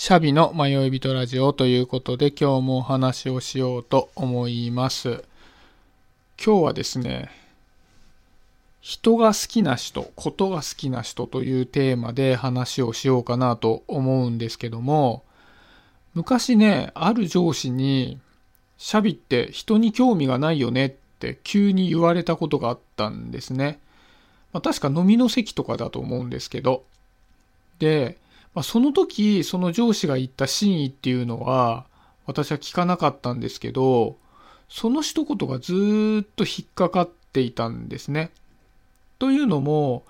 シャビの迷い人ラジオということで今日もお話をしようと思います。今日はですね、人が好きな人、ことが好きな人というテーマで話をしようかなと思うんですけども、昔ね、ある上司に、シャビって人に興味がないよねって急に言われたことがあったんですね。まあ、確か飲みの席とかだと思うんですけど。で、まあ、その時、その上司が言った真意っていうのは、私は聞かなかったんですけど、その一言がずっと引っかかっていたんですね。というのも、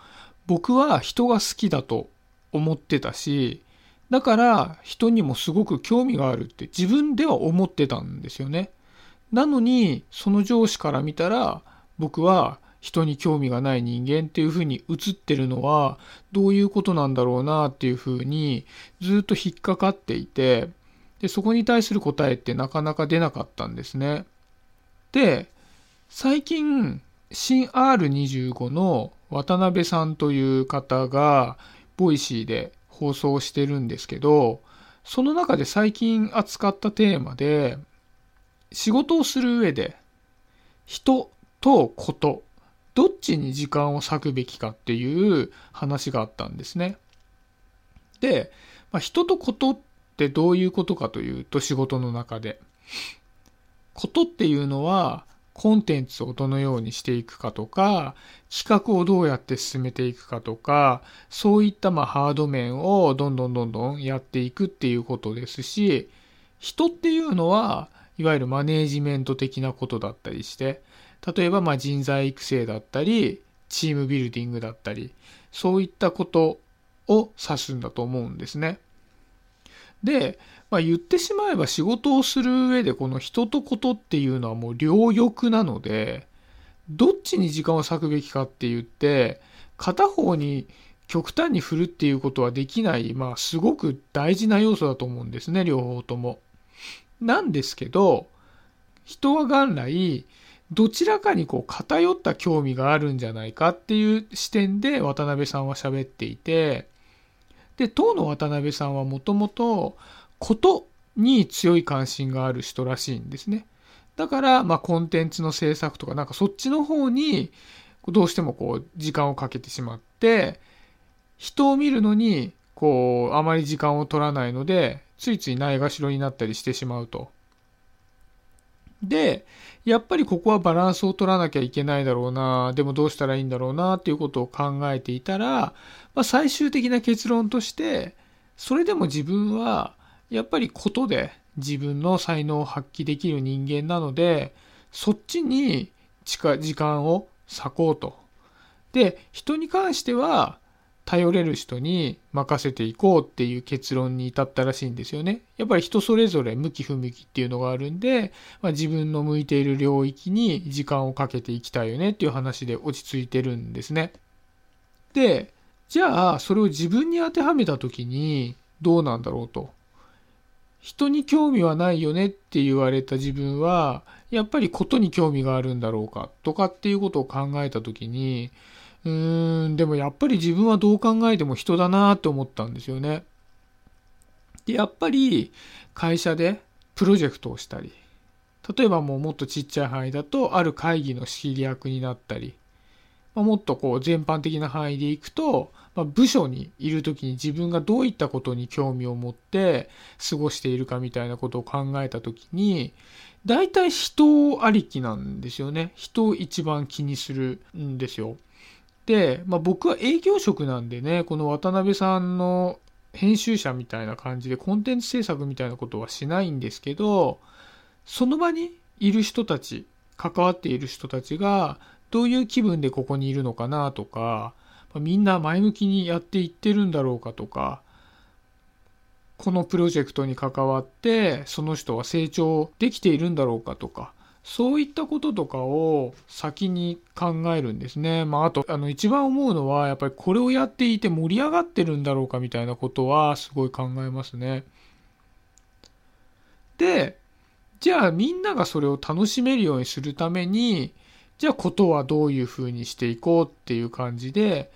僕は人が好きだと思ってたし、だから人にもすごく興味があるって自分では思ってたんですよね。なのに、その上司から見たら、僕は人に興味がない人間っていうふうに映ってるのはどういうことなんだろうなっていうふうにずっと引っかかっていてでそこに対する答えってなかなか出なかったんですね。で最近新 R25 の渡辺さんという方がボイシーで放送してるんですけどその中で最近扱ったテーマで仕事をする上で人とことどっちに時間を割くべきかっていう話があったんですね。で、まあ、人とことってどういうことかというと仕事の中で。ことっていうのはコンテンツをどのようにしていくかとか企画をどうやって進めていくかとかそういったまあハード面をどんどんどんどんやっていくっていうことですし人っていうのはいわゆるマネージメント的なことだったりして例えばま人材育成だったりチームビルディングだったりそういったことを指すんだと思うんですね。で、まあ、言ってしまえば仕事をする上でこの人とことっていうのはもう両翼なのでどっちに時間を割くべきかって言って片方に極端に振るっていうことはできないまあすごく大事な要素だと思うんですね両方とも。なんですけど人は元来どちらかにこう偏った興味があるんじゃないかっていう視点で渡辺さんは喋っていてで当の渡辺さんはもともとことに強い関心がある人らしいんですねだからまあコンテンツの制作とかなんかそっちの方にどうしてもこう時間をかけてしまって人を見るのにこうあまり時間を取らないのでついついないがしろになったりしてしまうと。で、やっぱりここはバランスを取らなきゃいけないだろうな、でもどうしたらいいんだろうなっていうことを考えていたら、まあ、最終的な結論として、それでも自分はやっぱりことで自分の才能を発揮できる人間なので、そっちに時間を割こうと。で、人に関しては、頼れる人に任せていこうっていう結論に至ったらしいんですよね。やっぱり人それぞれ向き不向きっていうのがあるんで、まあ、自分の向いている領域に時間をかけていきたいよねっていう話で落ち着いてるんですね。で、じゃあそれを自分に当てはめた時にどうなんだろうと。人に興味はないよねって言われた自分はやっぱりことに興味があるんだろうかとかっていうことを考えた時にうーん、でもやっぱり自分はどう考えても人だなと思ったんですよね。で、やっぱり会社でプロジェクトをしたり、例えばもうもっとちっちゃい範囲だと、ある会議の仕切り役になったり、ま、もっとこう全般的な範囲でいくと、まあ、部署にいる時に自分がどういったことに興味を持って過ごしているかみたいなことを考えた時に、大体人ありきなんですよね。人を一番気にするんですよ。で、まあ、僕は営業職なんでね、この渡辺さんの編集者みたいな感じでコンテンツ制作みたいなことはしないんですけど、その場にいる人たち、関わっている人たちがどういう気分でここにいるのかなとか、みんな前向きにやっていってるんだろうかとか、このプロジェクトに関わってその人は成長できているんだろうかとか、そういったこととかを先に考えるんですね。まあ、あと、あの、一番思うのは、やっぱりこれをやっていて盛り上がってるんだろうかみたいなことは、すごい考えますね。で、じゃあみんながそれを楽しめるようにするために、じゃあことはどういうふうにしていこうっていう感じで、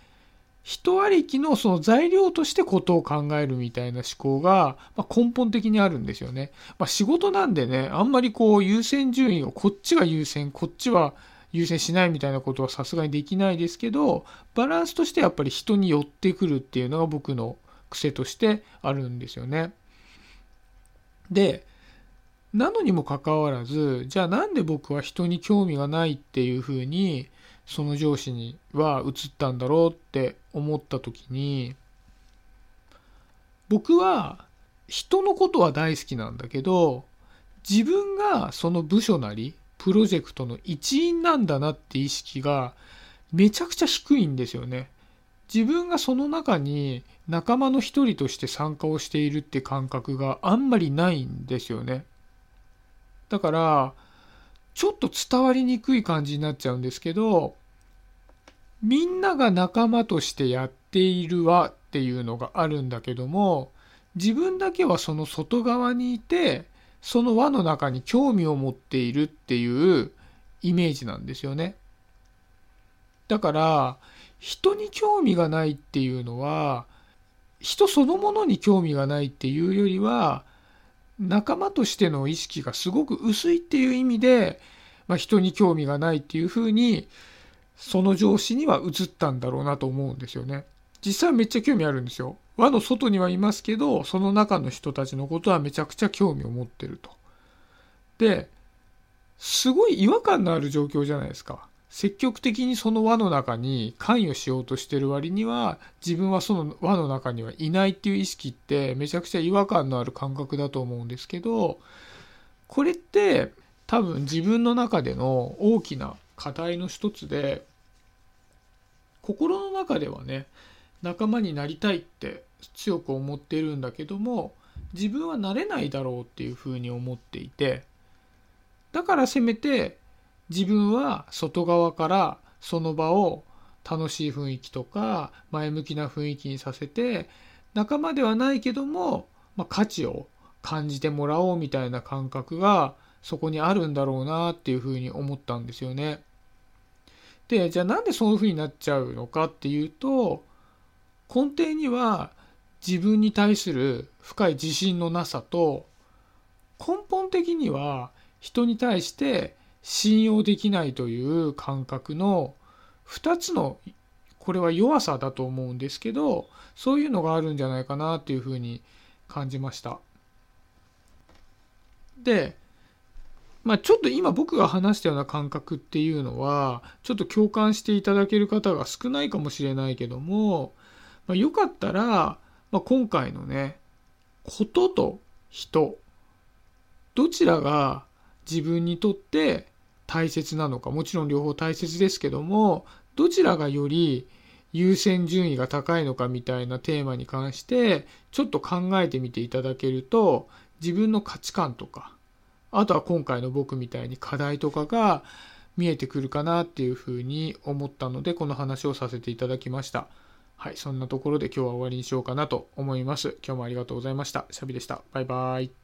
人ありきのその材料としてことを考えるみたいな思考が、ま根本的にあるんですよね。まあ、仕事なんでね、あんまりこう優先順位をこっちが優先、こっちは優先しないみたいなことはさすがにできないですけど、バランスとしてやっぱり人に寄ってくるっていうのが僕の癖としてあるんですよね。で、なのにもかかわらず、じゃあなんで僕は人に興味がないっていうふうに、その上司には移ったんだろうって思った時に僕は人のことは大好きなんだけど自分がその部署なりプロジェクトの一員なんだなって意識がめちゃくちゃ低いんですよね。自分がその中に仲間の一人として参加をしているって感覚があんまりないんですよね。だからちょっと伝わりにくい感じになっちゃうんですけどみんなが仲間としてやっているわっていうのがあるんだけども自分だけはその外側にいてその輪の中に興味を持っているっていうイメージなんですよね。だから人に興味がないっていうのは人そのものに興味がないっていうよりは仲間としての意識がすごく薄いっていう意味で、まあ、人に興味がないっていうふうにその上司には移ったんだろうなと思うんですよね。実際めっちゃ興味あるんですよ。輪の外にはいますけど、その中の人たちのことはめちゃくちゃ興味を持ってると。で、すごい違和感のある状況じゃないですか。積極的にその輪の中に関与しようとしてる割には自分はその輪の中にはいないっていう意識ってめちゃくちゃ違和感のある感覚だと思うんですけどこれって多分自分の中での大きな課題の一つで心の中ではね仲間になりたいって強く思ってるんだけども自分はなれないだろうっていうふうに思っていてだからせめて自分は外側からその場を楽しい雰囲気とか前向きな雰囲気にさせて仲間ではないけども、まあ、価値を感じてもらおうみたいな感覚がそこにあるんだろうなっていうふうに思ったんですよね。でじゃあなんでそういうふうになっちゃうのかっていうと根底には自分に対する深い自信のなさと根本的には人に対して信用できないという感覚の2つのこれは弱さだと思うんですけどそういうのがあるんじゃないかなっていうふうに感じました。でまあちょっと今僕が話したような感覚っていうのはちょっと共感していただける方が少ないかもしれないけども、まあ、よかったら、まあ、今回のねことと人どちらが自分にとって大切なのかもちろん両方大切ですけどもどちらがより優先順位が高いのかみたいなテーマに関してちょっと考えてみていただけると自分の価値観とかあとは今回の僕みたいに課題とかが見えてくるかなっていうふうに思ったのでこの話をさせていただきました。はい、そんなところで今日は終わりにしようかなと思います。今日もありがとうございました。シャビでした。バイバーイ。